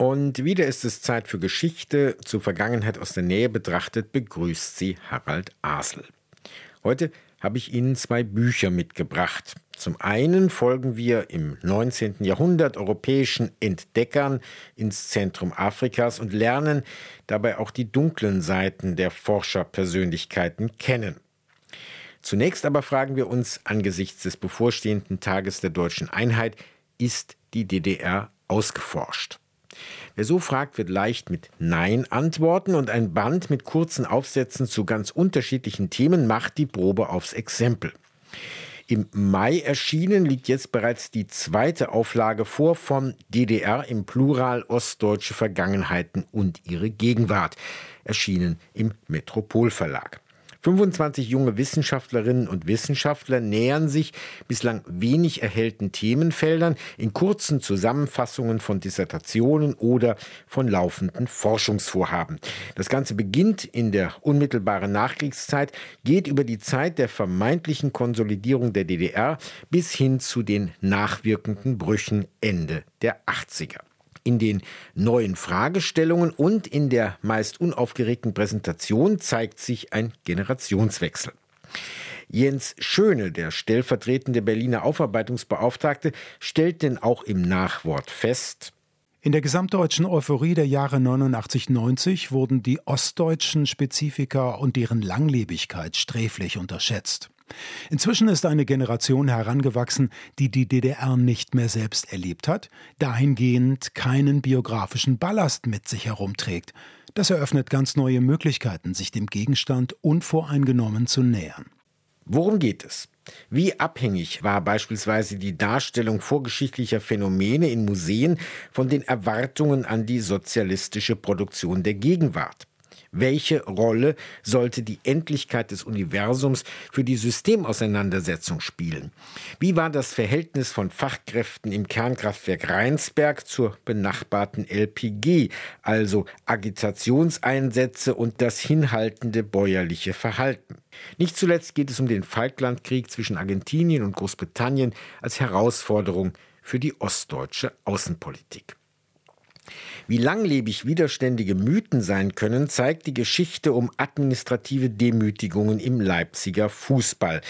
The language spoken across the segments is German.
Und wieder ist es Zeit für Geschichte. Zur Vergangenheit aus der Nähe betrachtet begrüßt sie Harald Asel. Heute habe ich Ihnen zwei Bücher mitgebracht. Zum einen folgen wir im 19. Jahrhundert europäischen Entdeckern ins Zentrum Afrikas und lernen dabei auch die dunklen Seiten der Forscherpersönlichkeiten kennen. Zunächst aber fragen wir uns angesichts des bevorstehenden Tages der deutschen Einheit, ist die DDR ausgeforscht? Wer so fragt, wird leicht mit Nein antworten und ein Band mit kurzen Aufsätzen zu ganz unterschiedlichen Themen macht die Probe aufs Exempel. Im Mai erschienen liegt jetzt bereits die zweite Auflage vor von DDR im Plural Ostdeutsche Vergangenheiten und ihre Gegenwart, erschienen im Metropolverlag. 25 junge Wissenschaftlerinnen und Wissenschaftler nähern sich bislang wenig erhellten Themenfeldern in kurzen Zusammenfassungen von Dissertationen oder von laufenden Forschungsvorhaben. Das Ganze beginnt in der unmittelbaren Nachkriegszeit, geht über die Zeit der vermeintlichen Konsolidierung der DDR bis hin zu den nachwirkenden Brüchen Ende der 80er. In den neuen Fragestellungen und in der meist unaufgeregten Präsentation zeigt sich ein Generationswechsel. Jens Schöne, der stellvertretende Berliner Aufarbeitungsbeauftragte, stellt denn auch im Nachwort fest, in der gesamtdeutschen Euphorie der Jahre 89-90 wurden die ostdeutschen Spezifika und deren Langlebigkeit sträflich unterschätzt. Inzwischen ist eine Generation herangewachsen, die die DDR nicht mehr selbst erlebt hat, dahingehend keinen biografischen Ballast mit sich herumträgt. Das eröffnet ganz neue Möglichkeiten, sich dem Gegenstand unvoreingenommen zu nähern. Worum geht es? Wie abhängig war beispielsweise die Darstellung vorgeschichtlicher Phänomene in Museen von den Erwartungen an die sozialistische Produktion der Gegenwart? Welche Rolle sollte die Endlichkeit des Universums für die Systemauseinandersetzung spielen? Wie war das Verhältnis von Fachkräften im Kernkraftwerk Rheinsberg zur benachbarten LPG, also Agitationseinsätze und das hinhaltende bäuerliche Verhalten? Nicht zuletzt geht es um den Falklandkrieg zwischen Argentinien und Großbritannien als Herausforderung für die ostdeutsche Außenpolitik. Wie langlebig widerständige Mythen sein können, zeigt die Geschichte um administrative Demütigungen im Leipziger Fußball.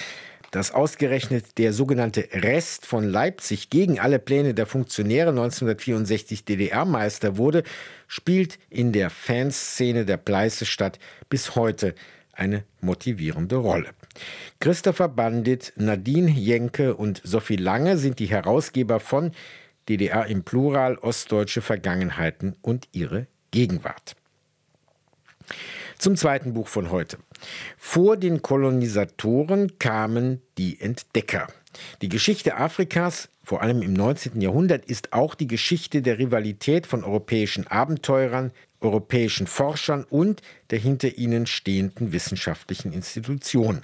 Dass ausgerechnet der sogenannte Rest von Leipzig gegen alle Pläne der Funktionäre 1964 DDR-Meister wurde, spielt in der Fanszene der Pleißestadt bis heute eine motivierende Rolle. Christopher Bandit, Nadine Jenke und Sophie Lange sind die Herausgeber von DDR im Plural, ostdeutsche Vergangenheiten und ihre Gegenwart. Zum zweiten Buch von heute. Vor den Kolonisatoren kamen die Entdecker. Die Geschichte Afrikas, vor allem im 19. Jahrhundert, ist auch die Geschichte der Rivalität von europäischen Abenteurern, europäischen Forschern und der hinter ihnen stehenden wissenschaftlichen Institutionen.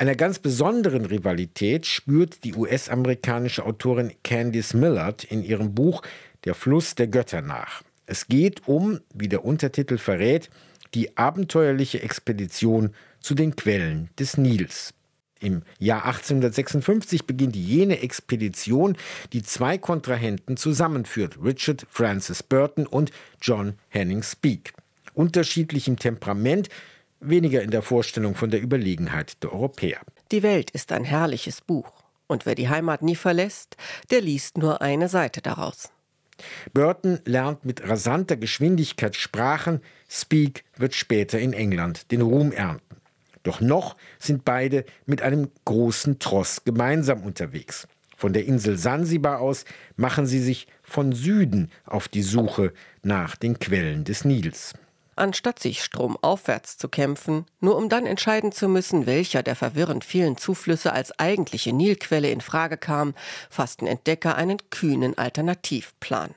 Einer ganz besonderen Rivalität spürt die US-amerikanische Autorin Candice Millard in ihrem Buch Der Fluss der Götter nach. Es geht um, wie der Untertitel verrät, die abenteuerliche Expedition zu den Quellen des Nils. Im Jahr 1856 beginnt jene Expedition, die zwei Kontrahenten zusammenführt, Richard Francis Burton und John Henning Speake. Unterschiedlich im Temperament weniger in der Vorstellung von der Überlegenheit der Europäer. Die Welt ist ein herrliches Buch. Und wer die Heimat nie verlässt, der liest nur eine Seite daraus. Burton lernt mit rasanter Geschwindigkeit Sprachen, Speak wird später in England den Ruhm ernten. Doch noch sind beide mit einem großen Tross gemeinsam unterwegs. Von der Insel Sansibar aus machen sie sich von Süden auf die Suche nach den Quellen des Nils anstatt sich stromaufwärts zu kämpfen, nur um dann entscheiden zu müssen, welcher der verwirrend vielen Zuflüsse als eigentliche Nilquelle in Frage kam, fassten Entdecker einen kühnen Alternativplan.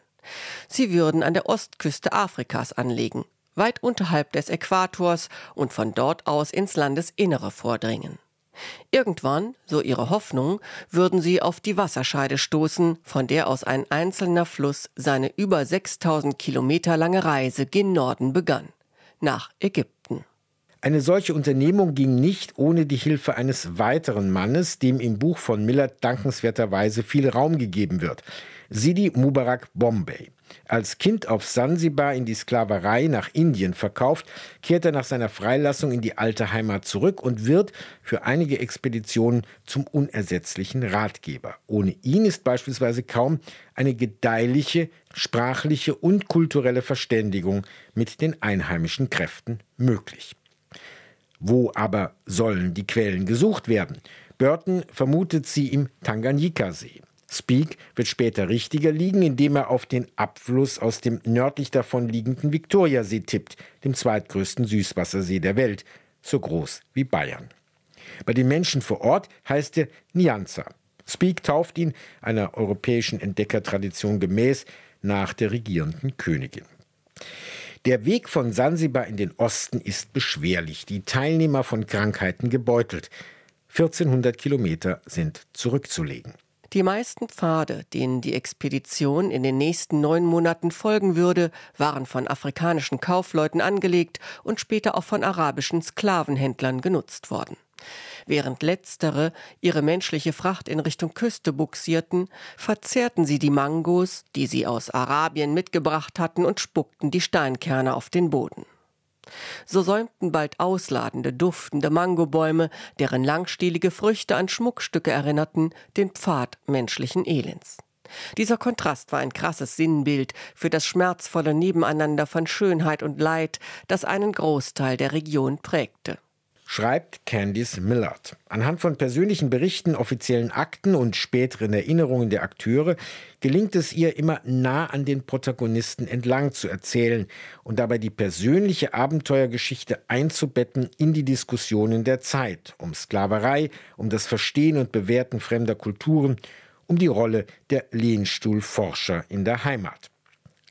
Sie würden an der Ostküste Afrikas anlegen, weit unterhalb des Äquators und von dort aus ins Landesinnere vordringen. Irgendwann, so ihre Hoffnung, würden sie auf die Wasserscheide stoßen, von der aus ein einzelner Fluss seine über 6000 Kilometer lange Reise gen Norden begann, nach Ägypten. Eine solche Unternehmung ging nicht ohne die Hilfe eines weiteren Mannes, dem im Buch von Millard dankenswerterweise viel Raum gegeben wird. Sidi Mubarak Bombay. Als Kind auf Sansibar in die Sklaverei nach Indien verkauft, kehrt er nach seiner Freilassung in die alte Heimat zurück und wird für einige Expeditionen zum unersetzlichen Ratgeber. Ohne ihn ist beispielsweise kaum eine gedeihliche sprachliche und kulturelle Verständigung mit den einheimischen Kräften möglich. Wo aber sollen die Quellen gesucht werden? Burton vermutet sie im Tanganyika-See. Speak wird später richtiger liegen, indem er auf den Abfluss aus dem nördlich davon liegenden Viktoriasee tippt, dem zweitgrößten Süßwassersee der Welt, so groß wie Bayern. Bei den Menschen vor Ort heißt er Nyanza. Speak tauft ihn, einer europäischen Entdeckertradition gemäß, nach der regierenden Königin. Der Weg von Sansibar in den Osten ist beschwerlich, die Teilnehmer von Krankheiten gebeutelt. 1400 Kilometer sind zurückzulegen. Die meisten Pfade, denen die Expedition in den nächsten neun Monaten folgen würde, waren von afrikanischen Kaufleuten angelegt und später auch von arabischen Sklavenhändlern genutzt worden. Während letztere ihre menschliche Fracht in Richtung Küste buxierten, verzehrten sie die Mangos, die sie aus Arabien mitgebracht hatten, und spuckten die Steinkerne auf den Boden. So säumten bald ausladende, duftende Mangobäume, deren langstielige Früchte an Schmuckstücke erinnerten, den Pfad menschlichen Elends. Dieser Kontrast war ein krasses Sinnbild für das schmerzvolle Nebeneinander von Schönheit und Leid, das einen Großteil der Region prägte schreibt Candice Millard. Anhand von persönlichen Berichten, offiziellen Akten und späteren Erinnerungen der Akteure gelingt es ihr immer nah an den Protagonisten entlang zu erzählen und dabei die persönliche Abenteuergeschichte einzubetten in die Diskussionen der Zeit um Sklaverei, um das Verstehen und Bewerten fremder Kulturen, um die Rolle der Lehnstuhlforscher in der Heimat.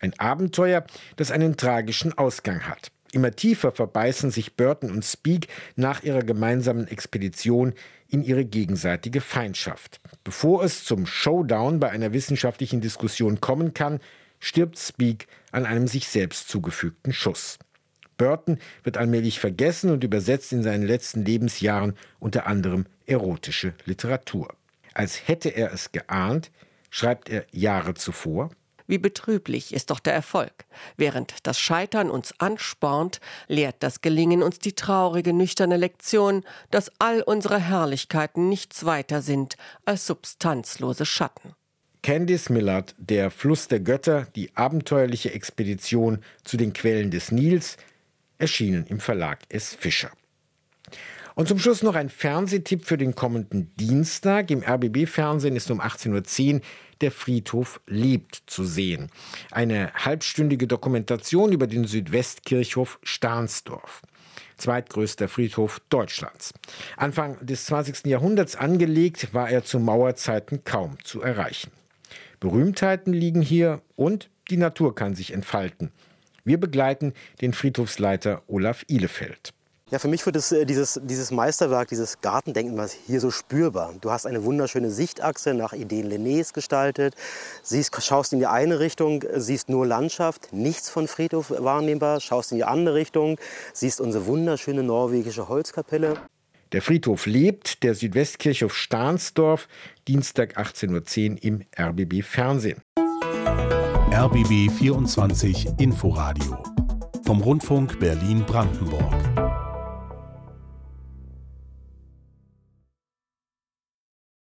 Ein Abenteuer, das einen tragischen Ausgang hat. Immer tiefer verbeißen sich Burton und Speak nach ihrer gemeinsamen Expedition in ihre gegenseitige Feindschaft. Bevor es zum Showdown bei einer wissenschaftlichen Diskussion kommen kann, stirbt Speak an einem sich selbst zugefügten Schuss. Burton wird allmählich vergessen und übersetzt in seinen letzten Lebensjahren unter anderem erotische Literatur. Als hätte er es geahnt, schreibt er Jahre zuvor wie betrüblich ist doch der Erfolg. Während das Scheitern uns anspornt, lehrt das Gelingen uns die traurige, nüchterne Lektion, dass all unsere Herrlichkeiten nichts weiter sind als substanzlose Schatten. Candice Millard, Der Fluss der Götter, die abenteuerliche Expedition zu den Quellen des Nils, erschienen im Verlag S. Fischer. Und zum Schluss noch ein Fernsehtipp für den kommenden Dienstag. Im RBB-Fernsehen ist um 18.10 Uhr der Friedhof lebt zu sehen. Eine halbstündige Dokumentation über den Südwestkirchhof Stahnsdorf zweitgrößter Friedhof Deutschlands. Anfang des 20. Jahrhunderts angelegt, war er zu Mauerzeiten kaum zu erreichen. Berühmtheiten liegen hier und die Natur kann sich entfalten. Wir begleiten den Friedhofsleiter Olaf Ihlefeld. Ja, für mich wird es, äh, dieses, dieses Meisterwerk, dieses Gartendenkmal hier so spürbar. Du hast eine wunderschöne Sichtachse nach Ideen Lennés gestaltet. Siehst, schaust in die eine Richtung, siehst nur Landschaft, nichts von Friedhof wahrnehmbar. Schaust in die andere Richtung, siehst unsere wunderschöne norwegische Holzkapelle. Der Friedhof lebt, der Südwestkirchhof Stahnsdorf, Dienstag 18.10 Uhr im RBB Fernsehen. RBB 24 Inforadio vom Rundfunk Berlin-Brandenburg.